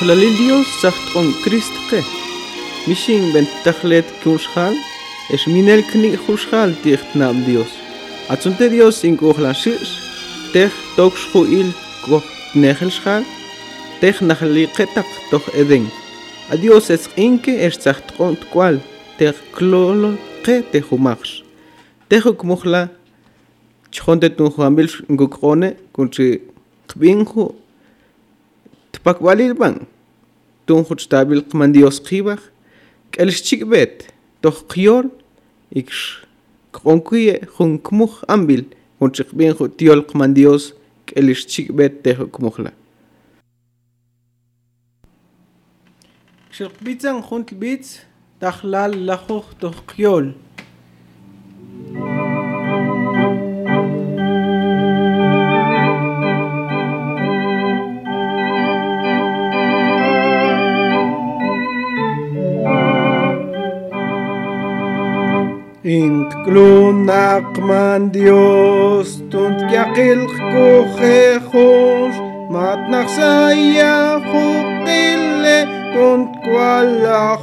Tlalidio sagt on Christke. Mishin ben Tachlet Kunshal, es minel kni Kunshal ticht nam Dios. Atzunte Dios in Kuchlan Shish, tech tok schuil koch Nechelshal, tech nachliketak toch Eden. A Dios es inke es sagt on Tkwal, tech klol ke techumachs. Techuk Muchla, chonte tunjuambil ngukrone, kunchi kbinju Tpak walil bang. Tun hut stabil qmandios qibaj. K'elx chikbet. Toj qyor. Ikx. K'onkuye jun kmuj ambil. Jun chikbien jut tiol qmandios. K'elx chikbet tejo kmujla. Xilqbitzan jun tlbitz. Tajlal lajuj toj qyol. Inclunac man Dios tunt yakil kujejos mat naxaya jukile tunt kwala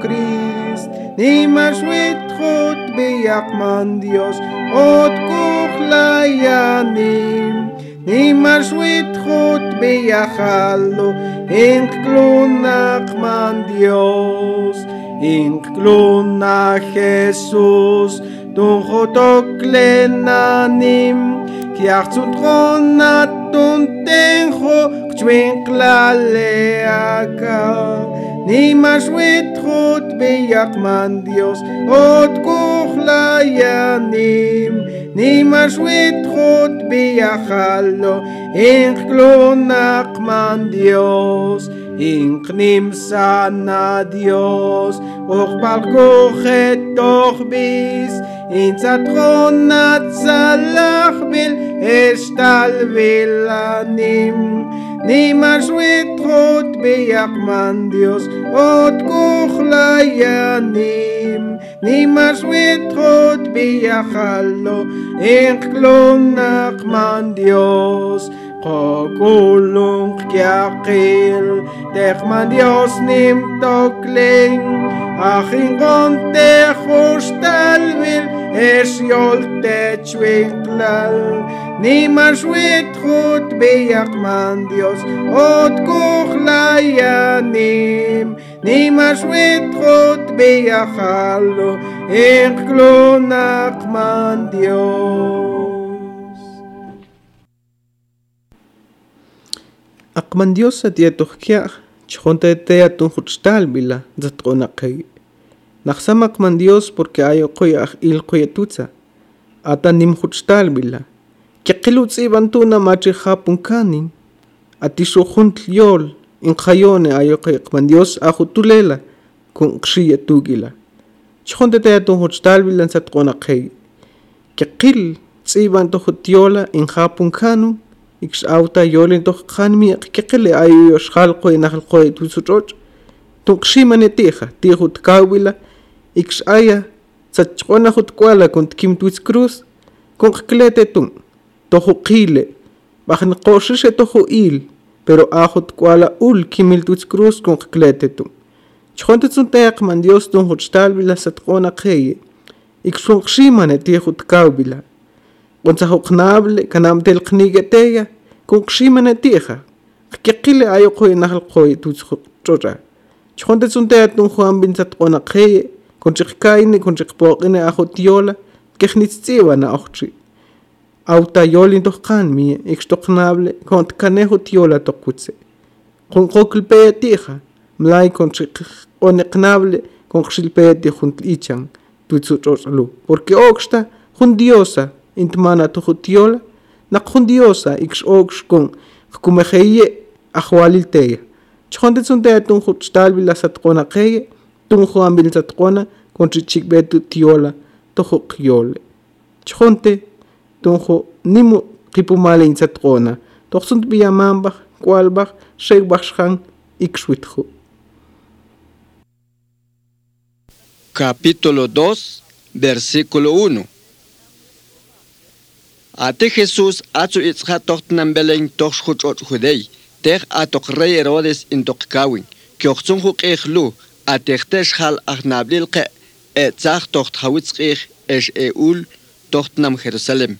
Christ ni maswit jut biyak man Dios ot kuhlayanim. Ni maswit jut biyakalo inclunac man Dios Incluna Jesús, tu jotoklenanim, kiachtzun tronatun tenjo, kchwinklaleaka. Nimas witchut biyakman Dios, ot kuchlayanim. Nimas witchut biyakalo, inclunak man Dios. Inknim sana Dios, och balkohet doch bis, in zatronat salach bil, estal vilanim. Nimas witrot beyakman Dios, ot kuchlayanim. Nimas witrot beyachalo, inklonak man Dios. Kokulung kiakil, tekman Dios nim tokling, achin gonte justalvil, es yol te chwinklal, nimas wit gut beyakman Dios, ot kuchlayanim, nimas wit gut beyachalo, inklonak man Dios. Akman Dios atiatuhkia chjonta ete atun juchtal bila zatqonaqay. Naxsam akman Dios porque ayo qoya aj il qoya tutza. Ata nim juchtal bila. Keqilu tzibantuna machi japun kanin. Atishu juntl yol in khayone ayo qoya akman Dios ajutulela kun qshiya tugila. Chjonta ete atun juchtal bila zatqonaqay. Keqil tzibantu jutiola in japun kanun. ikx awta yolin to khanmi qeqele ayo xalqo inaqlqo tusuchoch tuqshimane tija tiju tkawila ikx aya tsachqona jutkwala kun tkim tuis cruz kun qklete tun toju qile bajn qoshishe toju il pero ajo tkwala ul kimil tuis cruz kun qklete tun chjonte tsunteq man dios tun juchtalbila satqona qeye ikxunqshimane tiju tkawila wansa hoknable kanam telqniga teya kuqshimana tija qqiqili ayuqoy nahlqoy tusjuq chora chjonte sunte atun juan binsat qonaqey kunchiqkaini kunchiqpoqini ajo tiola kejnitziwa na ochtri auta doch toqan mi ikxtoqnable kontkanejo tiola toqutse qonqoqlpeya tija mlay konchiqoneqnable konqxilpeya tijun ichan tutsuchorlu porque oqxta jun diosa intmana tujutiola, naqjundiosa ixoxkun qkumejeye ahwalilteya. Chjontetzuntea tunju chtalbi la satqonaqeye, tunju ambil satqona kontrichikbetu tiola tojo qiole. Chjonte tunju nimu qipumale insatqona, toqsuntpiyamambaj, kualbaj, xekbajxjan ixwitju. Capítulo 2, versículo 1 Ate Jesús atzu itzha tochtenam beleng toch schutz ot judei, tech a toch rey Herodes in toch kawin, kiochtzun huk eich lu, a techtesh hal ach nablilke, e zach tocht hawitz eich esh e ul tochtenam Jerusalem.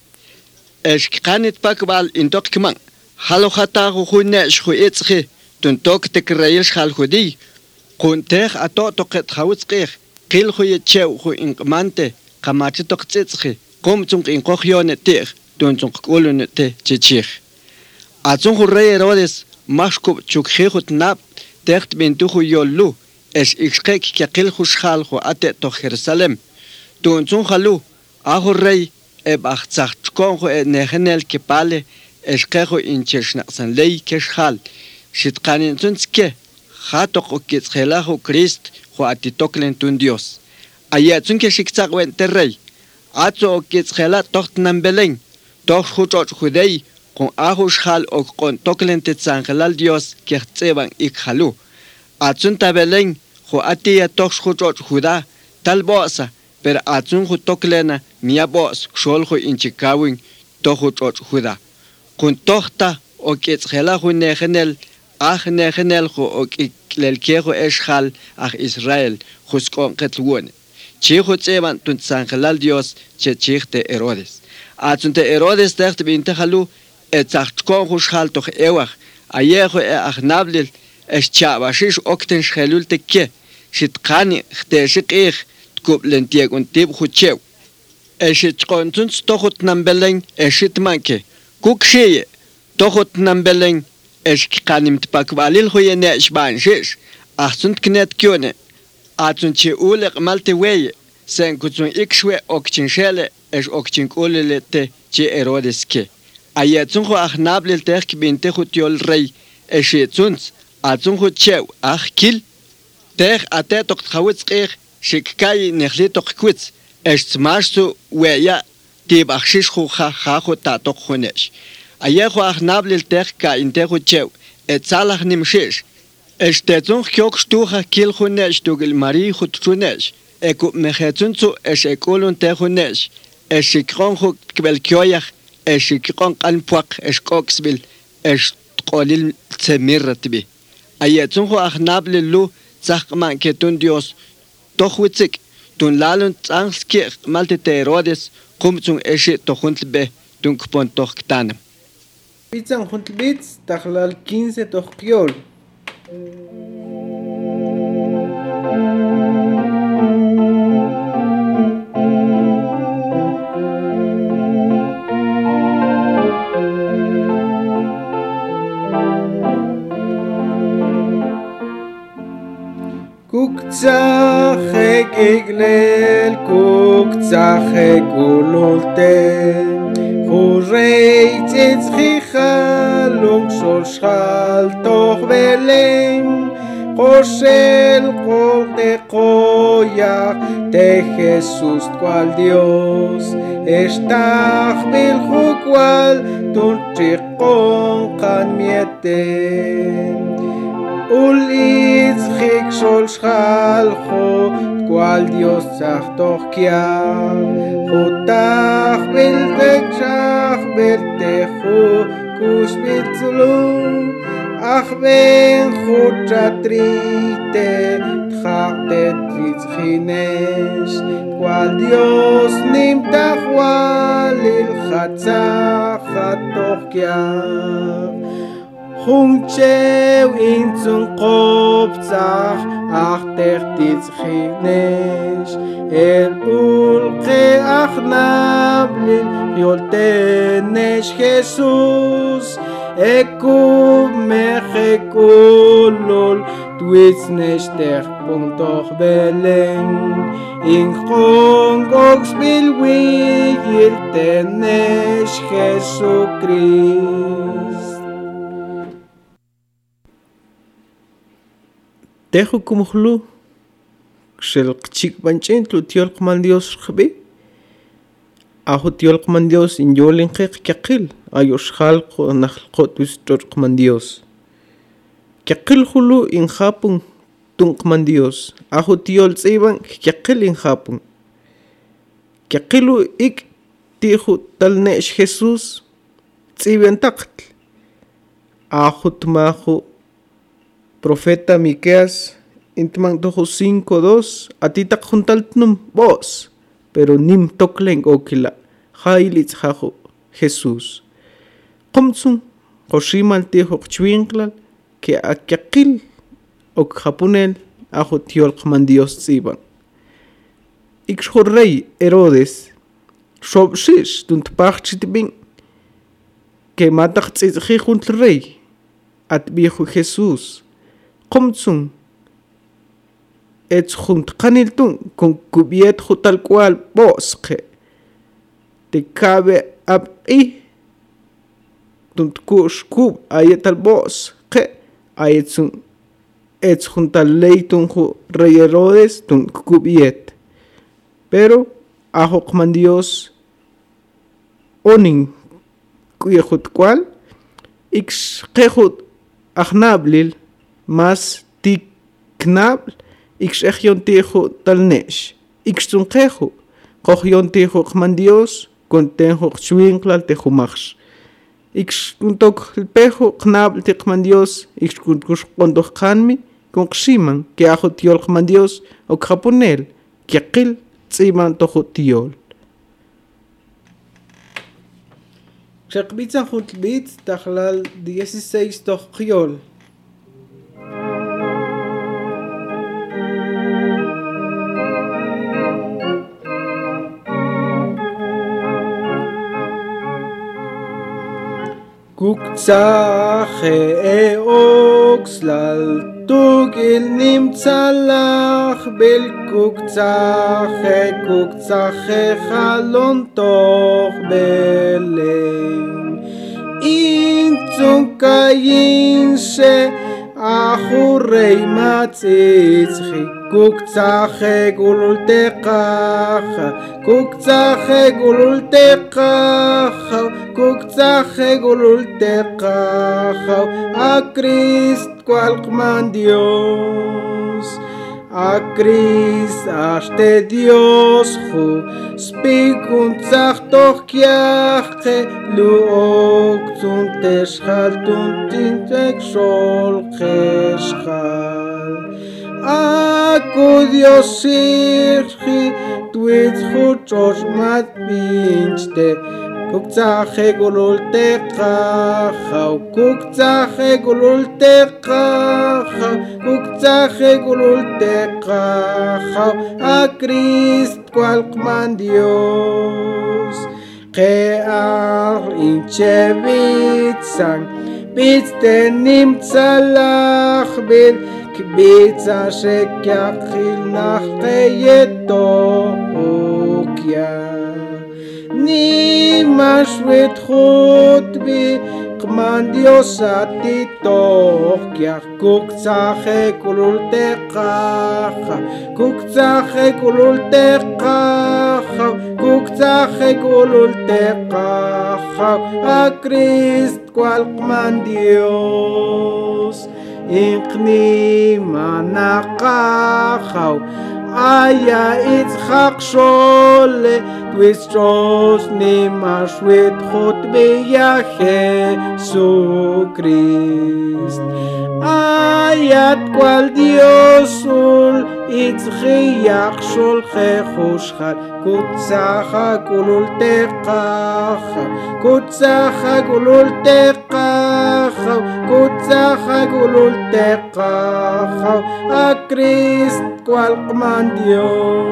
Esh kkanit pakwal in toch kman, halo hata huchune schu itzchi, tun toch tek reyil shal judei, kun tech a to toch et hawitz eich, kil huye chew hu in kmante, kamachitoch tzitzchi, kom zum in kochjone tech, tunchunqk'ulu te chichij atzun ju rey Herodes maxkub chukjiju tnab teht bintuju yolu es ixqek kyaqil ju xjal ju ate to Jerusalem. Tunchun jalu aju rey eb axtzaj chkon ju e, e nejenel kipale esqeju inchirxnaqsan ley kexjal xitqanintzun tzke jatoq ukitzjelaju Krist ju atitoklen tun Dios. Ayatzun kexiktzaqwen te rey atzo ukitzjela tohtnan belén Toj judei, con ajush jal o con toklente tzangelal Dios que tzeban ik jalu. Atsun tabelen, jo atia toj huchoch judá, tal bosa, per atsun ju toklena, mia bos, xol ju inchikawin, toj judá. Con o que tzgela ju negenel, aj negenel o que lelkejo eshal, Israel, juzcon ketlwone. Chijo tun tzangelal Dios, che chichte Atunte Herodes dachte bintahalu etzachtkonjush haltoh ewah ayejo e ahnablil eschabashish okten shhelulte ke shitqani hteshiqih tkublentiek un tibhuchew. Eschitqontuns tohut nambeleng eschitmanke. Kukshiye tohut nambeleng eschqanim tpakvalil huye ne shbanshish ahtunt knet kyone. Atun che uleq malte weye sen kutsun ikshwe okchinshele es ochincolelete che Herodes que. Ayatzunjo ajnablel tej kibintejo tiol rey, eshietzuns, atzunjo chew, ajkil, tej ate tok tjawitz kej, shikkai nehli tok kwitz, eshtmashtu weya tibachshishjo jajajo tatok junesh. Ayajo ajnablel tej ka intejo chew, etzalaj nimshish, Eshtetzun kyok shtuja kil junesh, tugil mari jutrunesh, ekup mehetzun zu es ekulun te junesh. es shikron ho kbel kyoyach اشيكون قلب فوق اشكوكسبل اش تقوليل تمرت بي اياتون خو اخناب للو تسخ ما كتون ديوس توخوتسك تون لالون تانسكي مالتي تيرودس قمتون اشي توخنت به تون كبون توخ كتانم Pizzan juntlbits tahlal 15 Kuktzachek eglel, kuktzachek ulolte, Hurreit etz chichalung sol schal toch belem, Hoshel kol de koya, te Jesus cual Dios, Estach bilhu cual, tun chikon kan mieten. ulitzik sol shalcho cual Dios sartorkia Fotach biltekshach biltechu kushbitzlu אך בן חודשה טריטה תחרטט לצחינש כואל דיוס נמתח וואל ללחצה חתוך יב zum Kopfzach, ach der Titzchinesh, el ulke ach nablil, yoltenesh Jesus, ekub mechekulol, twitznesh der puntoch beleng, in chongogs bilwi, yiltenesh Jesus tejo kumujlu xel qchikb'anch'in tlu tyol qman dios rqb'i ajo tyol qman dios inyoolin qe qyaqil ayoxjal naj qotwis ch'or qman dios qyaqil julu injapun tun qman dios ajo tyol tz'iban qyaqil injapun qyaqilu ik tiju talne'x jesús tz'iban taqtl ajo tmaju profeta Miqueas intman tojo 5:2 atitak juntaltnum vos pero nim toklen okila jailitz jajo Jesús. Qomtsun qoshimal tijo chwinklal que akyaqil ok japunel ajo tiol Dios tsiban ikshor rey Herodes shobshish tunt pachchitbin que matak tzizhi juntl rey at viejo Jesús qumtsun etzujuntqaniltun con cubietju tal cual bosque te cabe ab'i tuntkuxkub ayetal bosque ayetsun etzjuntaleitunju rey Herodes tunkubiet pero ajoqman Dios onin kuyejut cual ixqejut ajnablil. mas ti knab ixejyontijo talnex ixtunqejo qojyontijo qman dios contenjo xwinqlal tejumax ixkuntok lpejo qnabl tiqman dios ixkunkuxqontoj qanmi konqximan kiajo tiol qman dios okjaponel kiaqil tz'iman tojo tiol Xaqbitza Juntlbitz tajlal 16 tojqiol קצחי אוקסלל תוגיל נמצא לך בלקוקצחי קוקצחי חלון תוך בלם. אין צונקאין ש... ახურეი მაწიცხი გუგძახე გულულტეყახ გუგძახე გულულტეყახ გუგძახე გულულტეყახ აკრისტ კვალყმანდიოს Ακρίς αστε διόσχου σπίγουν τσαχτόχ κι άχτε λουόκτουν τεσχαλτούν την τεξόλ χεσχαλ Ακού διόσύρχη του ίτσχου τσοσματ πίνστε კუკცახე გულულტეყა ხავ კუკცახე გულულტეყა ხავ კუკცახე გულულტეყა ხავ აკრის კვალყმანდიოს ხეარ ინჩევიცან ბიცდენიმცალახბილ კბიცა შეკახილ ნახტეიეტო ოკია იმაშვეთ ხუთბი ყმანდიოსატი ტოხ გიახ გუგცახე კულულტე ყახა გუგცახე კულულტე ყახა გუგცახე კულულტე ყახა აკრისტ კვალ ყმანდიოს ინყნი მანაყახავ Christ Aya Itzchak shole Twistros ni mashwit chot beya Jesucrist Ayat cual Diosul Itzchiach shol chechushchal Kutzacha kulul teqacha Kutzacha kulul teqacha Kutzacha kulul teqacha A Christ cual qman Dios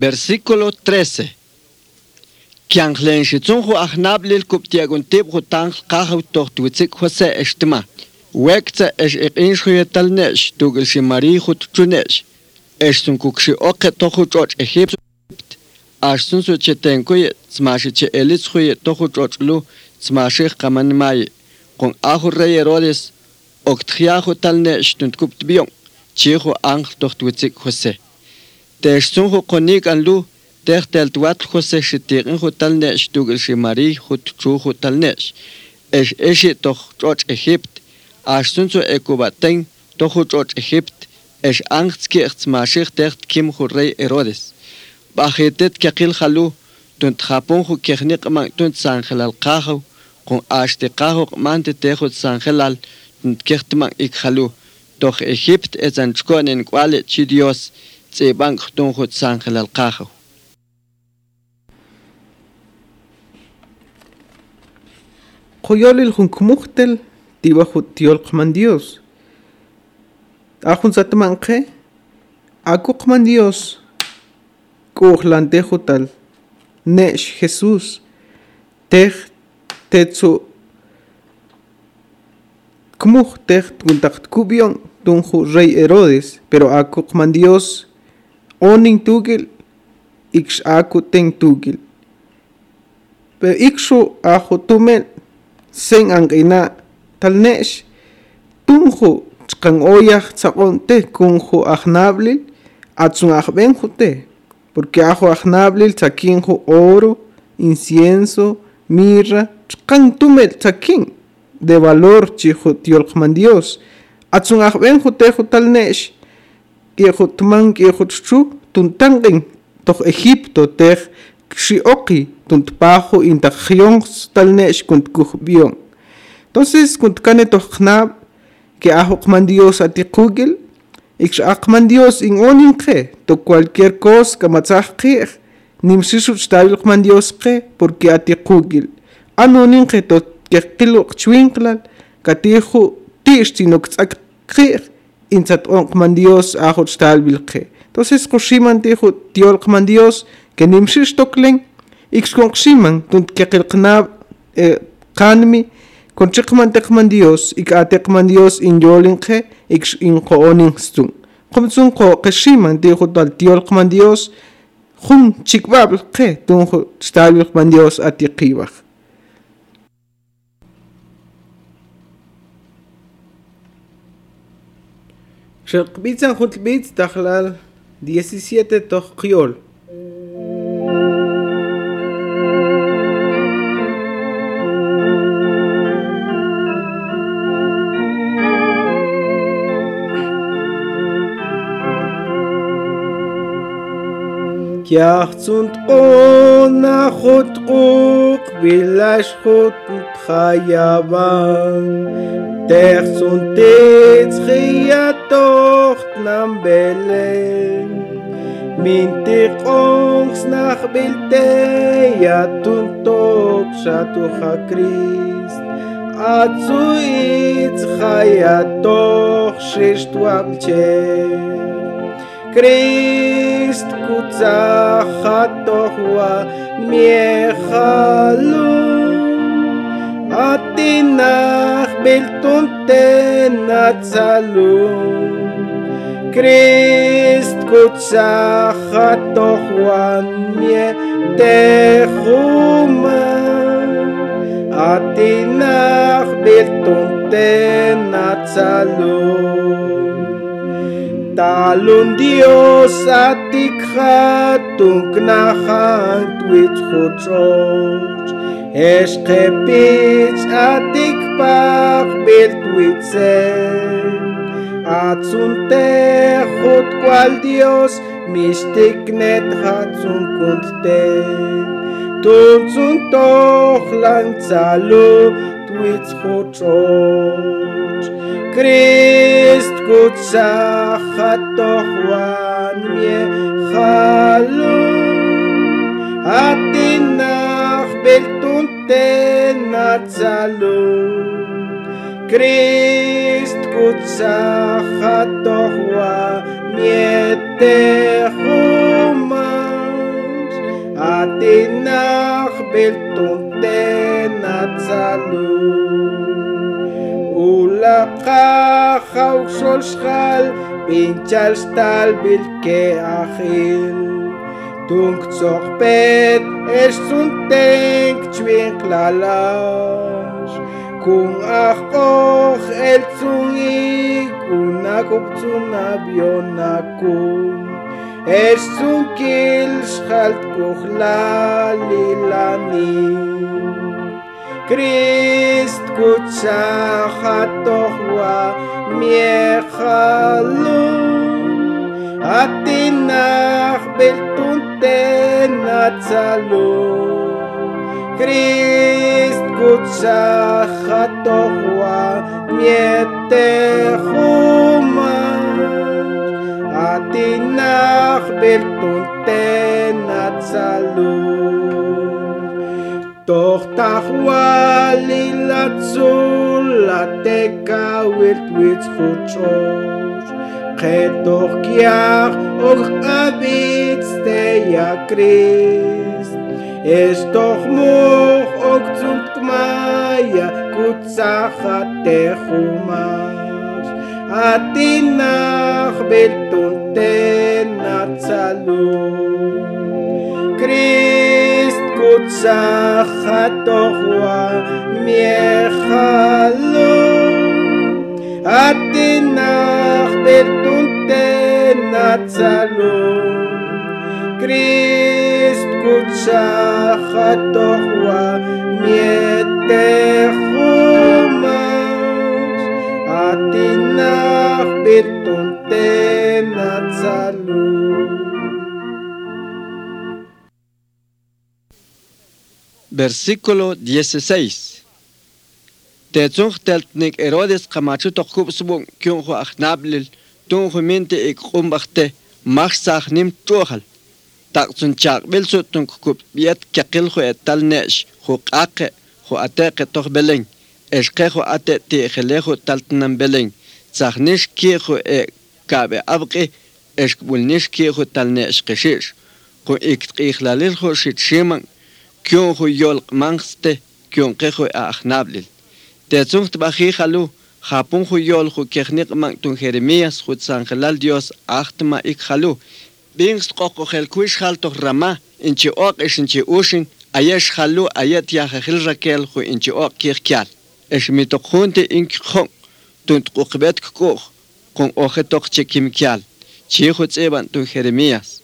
Versículo 13. Kian hlen shitzunhu ahnablil kuptiagun tibhu tang kahaw tuitsik hose estima. Wekta es iqinshhuye talnesh tugil shi marihut chunesh. Eshtun kukshi oke tohu choch Egypt. Ashtun su che tenkuye tsmashi che elitshuye tohu choch lu smaxih qaman may qon ajo rey Herodes oktjiajo talne xtuntkub tbion chijo angel tohtwitzik José texsunjo qonik anlu tex teltwatl José xitiqinjo talne xtugil ximari jutchujo talnex ex exi tohtzoch Egipt axsunso ekubaten tohtzoch Egipt ex angtzkiq smaxih kim kimjo rey Herodes bajetet kakil halu tunt Japón ju kejniqman tunt sanjelal qajaw con Ashtekajo mante tejo San Gelal, Kirtman Ikhalu, doch Ägypt es an Schkonen Quale Chidios, Zebank Tunjo San Gelal Kajo. Koyol il Hunkmuchtel, Tiba Jutiol Kmandios. Ajun Satmanke, Aku Kmandios, Kuhlante Jutal, nech Jesus, Tech tetsu. Kmuj tuntaq kubion rey Herodes pero aku qman Dios onin tugil ix tugil. Pero ixu ajo tumel sen angina talnesh tunju chqan oyaj tsaqonte kunju ajnablil atsun ajbenjute porque ajo ajnablil tsakinju oro incienso mirra kan tumel takin de valor chi tiolqman Dios. Atsun ki jutman ki jutchu tuntanqin toj Egipto tej xioqi tuntpajo intajion tal nesh kuntkujbion entonces kuntkane tojqnab que ajokman Dios atikugil ikxaqman Dios in oninqe to cualquier cosa Dios porque atikugil ano ninqi to keqqilu qchwinqlal katiju ti'x sino ktz'ak qi' intzat'on qman dios ajo chtal bilqi entonces qoximan tiju tiol qman dios kenimxix toklen ikxkon qximan tun keqilqnab e, qanmi konchi qman te qman dios ik'ate qman dios inyolinqe ikx inqo'oninstun qumtzun qo qeximan tiju tal tiol qman dios jun chikb'ab'l qe tunju chtal qman dios atiqibaj. כשהרביצה חוטביץ תכלל 17 תוך קיול. jachts und onach und uk will ich hut und khayavan derts und dets khiatocht nam belen min tikongs nach bilte ja tun tot shatu khrist atzuit khayatoch shishtu Christ kutzahato hua miehalo atinach beltunte natzalu Christ kutzahato hua mietehuma atinach beltunte natzalu Talon Dios atikhatung knahan twitch khotroch Eshkepich atikpach bil twitzen Atsunte khut kwal Dios mistiknet hatsun kunte Tunsun toch lang tsalu twitch khotroch Christ kutsahatohwan mie halun Atinach beltunten atzalun Christ kutsahatohwa mietehumans Atinach beltunten atzalun Ulaka sol schal pinchal stal bil ke achil Tunk zoch pet es un denk chwin klalash Kung ach och el zungi kunakup zunabionakum Es un kil schalt kuchlalilanim Christ kutsahatohwa miehalun Atinach beltunten atzalun Christ kutsa khatohwa miete khuma atinach beltunte natsalun doch tachwali latzul lateka wilt wit khuchosh khetoch kiach och abits te ya Christ es doch moch och zum kmaya kutsachat te chumash atinach beltunte natsalun Christ kutsachat tochwa miechalun atinach beltunte natsalun Christ kutsachat tochwa mietechumash atinach beltunte versículo 16. Tetzungteltnik Herodes Kamachutok Hubsbung Kyunhu Achnablil Tunhumente Ikrumbarte Machsach Nim Tuchal. Taksun Chakbel Sutun Kukup Yet Kakilhu Etalnesh Hukake Huateke Tochbeling. Eshkehu Ate Tichelehu Taltnam Beling. Zachnish Kihu E Kabe Abke Eshkbulnish Kihu Talnesh Keshish. Ku Iktiklalilhu Shitshiman کیون خو یول منخست کیون که خو اخنابلیل تیزونخت بخی خلو خاپون خو یول خو کخنیق منگتون هرمیاس خود سانخلال دیوز اخت ما ایک خلو بینگست قاقو خلکویش خل تو رما انچی آقش انچی اوشن ایش خلو ایت یا خیل رکل خو انچی آق کیخ اش می تو خونت این کی خون تونت قوقبت کوخ کن آخه تو چه کیم چی خود سیبان تو هرمیاس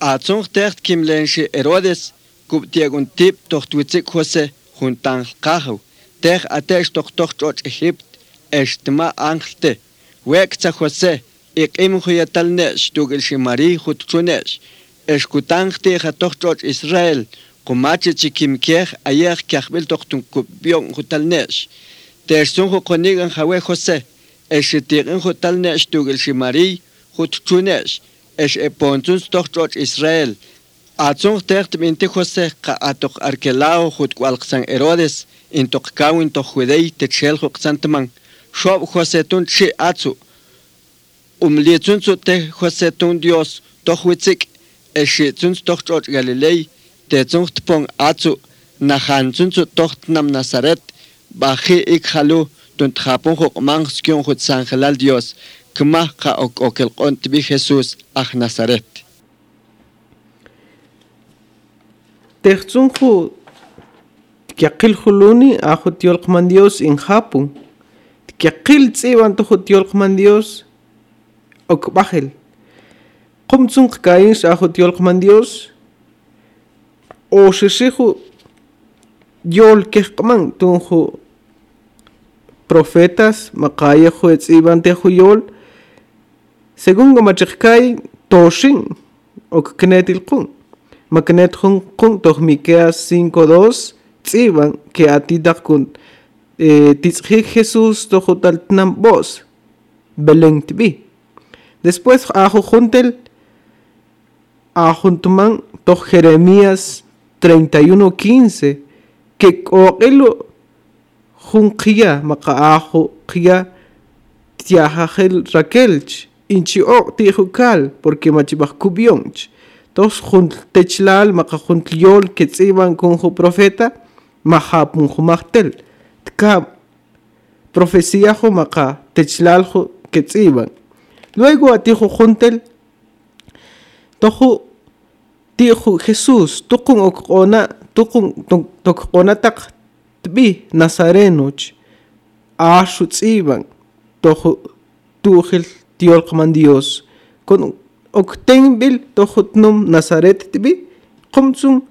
آتونخت تخت کیم لنشی ارودس куптиагун тип тортуицик хосе хунтан кахав тех атеш тохторч эхипт эштма анхлте век цахосе икэм хуяталне штугэл шимари хутчунеш эшкутанхте хатохторч Израиль кумачи чикимкех аях кяхбел тохтун кубион хуталнеш тэрсүн хукуниган хавэ хосе эшитигэн хуталнеш штугэл шимари хутчунеш эш эпонцунс тохторч Израиль Atzon tertmente José atok arkelao jutkualxan Herodes, intokkaw intojuidei techel juxanteman, shob José tun chi atzu, umlietzunzu te José tun Dios, tojuitzik, eshitzunz tochot Galilei, tetzun tpon atzu, nahantzunzu tocht nam Nazaret, baji ik halu, tun tjapon jukman skion jutsangelal Dios, kmah ka ok okelqon tbi Jesús, aj Nazaret. Texunju tiakil juluni ajo tiolkman Dios en Japón. Tiakil tseban tojo tiolkman Dios okbajel. Kumtsun kains ajo tiolkman Dios. O shesheju yol kekman tunju profetas makayejo etsiban tejo yol. Según gomachekkai toshin ok knetilkun. Magnet Hong Kong Miqueas 5.2 Tziban que a ti da con eh, Tizhik Jesús Tojotal Tnambos Belén Tbi. Después a Juntel a Juntuman to Jeremías 31.15 que coelo Junkia Macaajo Kia Tiajajel Raquelch Inchi O Tijukal porque Machibas Kubionch tos junt techlal maqa junt yol que tsiban con ju profeta majapun ju mahtel tka profecía ju maqa techlal ju que tsiban luego ati ju juntel toju tiju Jesús tukun okona tukun tokona tak tbi nazarenoch ashu tsiban toju tujil tiolqman Dios. Con Octenbil tohutnum Nazaret tibi, Comtsun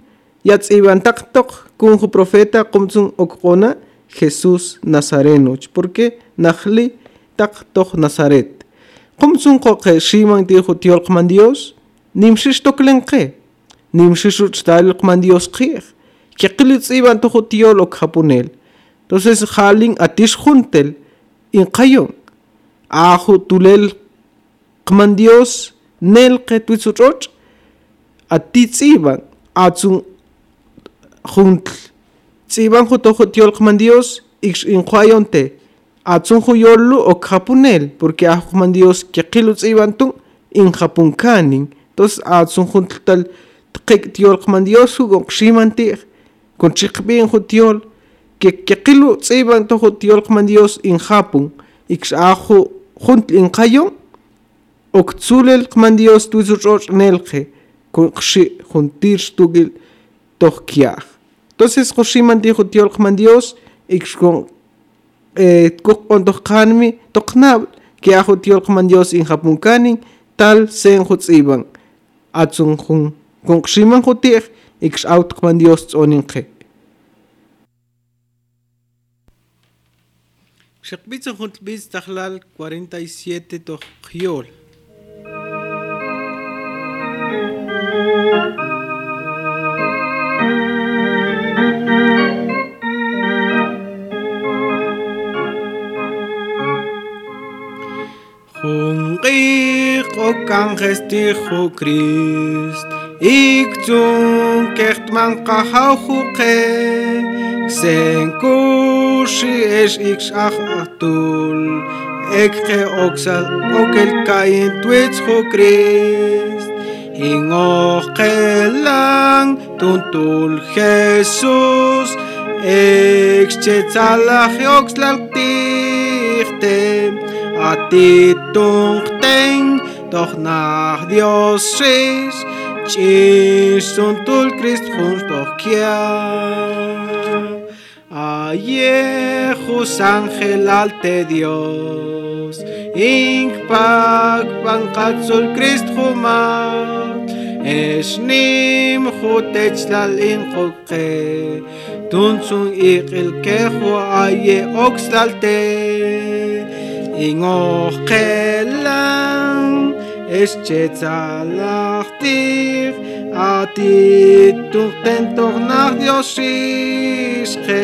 yatzibantaktok kunju profeta Comtsun okona Jesús Nazareno. ¿Por qué? Nachli taktok Nazaret. Comtsun koke shiman tihu tiolkman Dios, nimshish toklenke, nimshish uchtalkman Dios kir. Kekilitz iban tohu tiolok japonel. Entonces, Halin atish juntel, inkayon. Ajo tulel kman Dios, nel que tu suroch a nelqe tuitsuch'och' atitz'iban atzun juntl. Tz'iban jutojut yolqman dios ix'inqhuayonte atzun juyollu okjapunel porque a ajman dios keqilu tz'ibantun injapunkanin tos atzun juntl tqik tiolqman dios jugoqximantij konchiqb'in jutiol kekeqilu tz'iban tojo tiolqman dios injapun ix'aju juntl inqayon Oktzulel kmandios tuizuchoch nelche, kunkshi juntir stugil tochkiach. Entonces, Joshiman dijo tiol kmandios, ikshkon eh, tkukpon tochkanmi tochnab, kiajo tiol kmandios in japunkanin, tal sen jutziban. Atsun jun kunkshiman jutich, ikshaw tkmandios tzoninche. Shakbitsa juntbiz tahlal 47 tochkiol. Ich o kanges dich o Christ, ich zum kecht man kachau chuke, xen kushi es ich schach atul, ich ke oksa okel kain twits o Christ, in ochelang tuntul Jesus, ich chetzalach oksla tichtech, ti tungten doch nach Dios es chis und tul Christ juntos doch kia Ayejus ángel alte Dios ink pak bankatzul Christ jumat Esnim jutechlal inqoqe tunsun iqil kejo aye oxlalte ingoqelan eschetzalachtir ati tuqten tornach Dios ische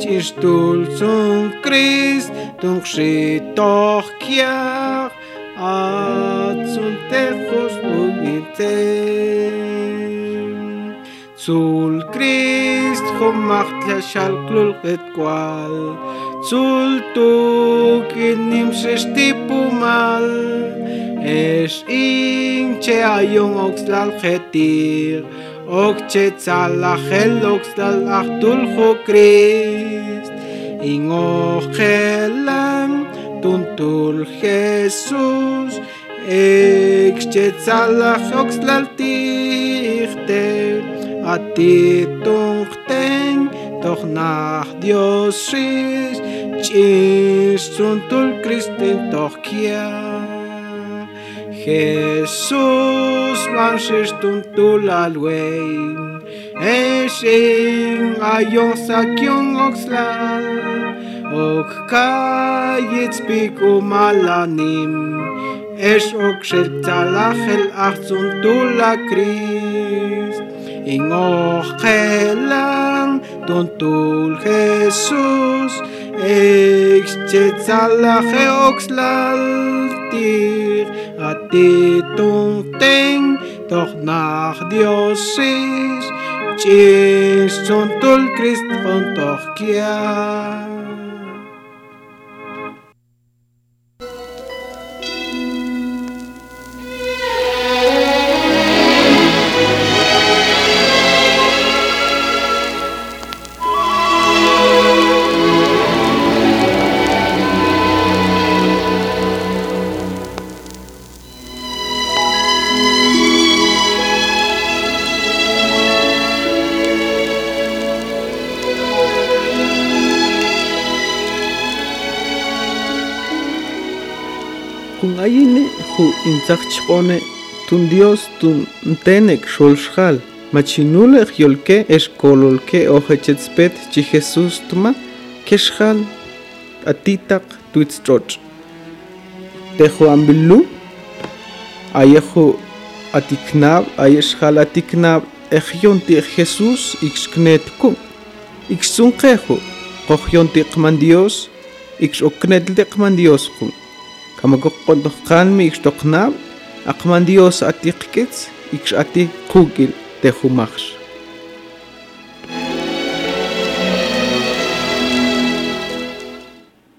chistul zum Christ tunqshitoch kiach atsun tejos bugitem Zul Christ gemacht der Schalklul et Zul tu kinim sestipu mal Es inche ayung oxlal getir Okche tzalachel oxlal achtul jo Christ Ingochelam tuntul Jesus Exchetzalach oxlal tichte a ti tungten doch nach Dios is chis tul Christen doch kia Jesus manches tuntul alwein Esin ayon sakyong oxlal Ok kayit spiku malanim Es ok shel talachel achzun tula Christ. Ingochelang tuntul Jesus Exchetzalache oxlaltir Atitungten doch nach Dios is Chis tuntul Christ von intzaqchq'one tun Dios tun ntenek xolxal machinulej yolke exkololke ojechetzpet chi Jesús tuma kexjal atitaq tuitztzoch tejo ambilu ayejo atiknab Ayeshal atiknab ejyonti Jesús ikxknetku ikxsunqejo qojyonti qman Dios ikxoknetlte qman Dios kun გამაგოყონდოხანმი იქშტოხნა აყმანდიოს ატიყკიც იქშ ატი ხუკილ დეხუმახშ.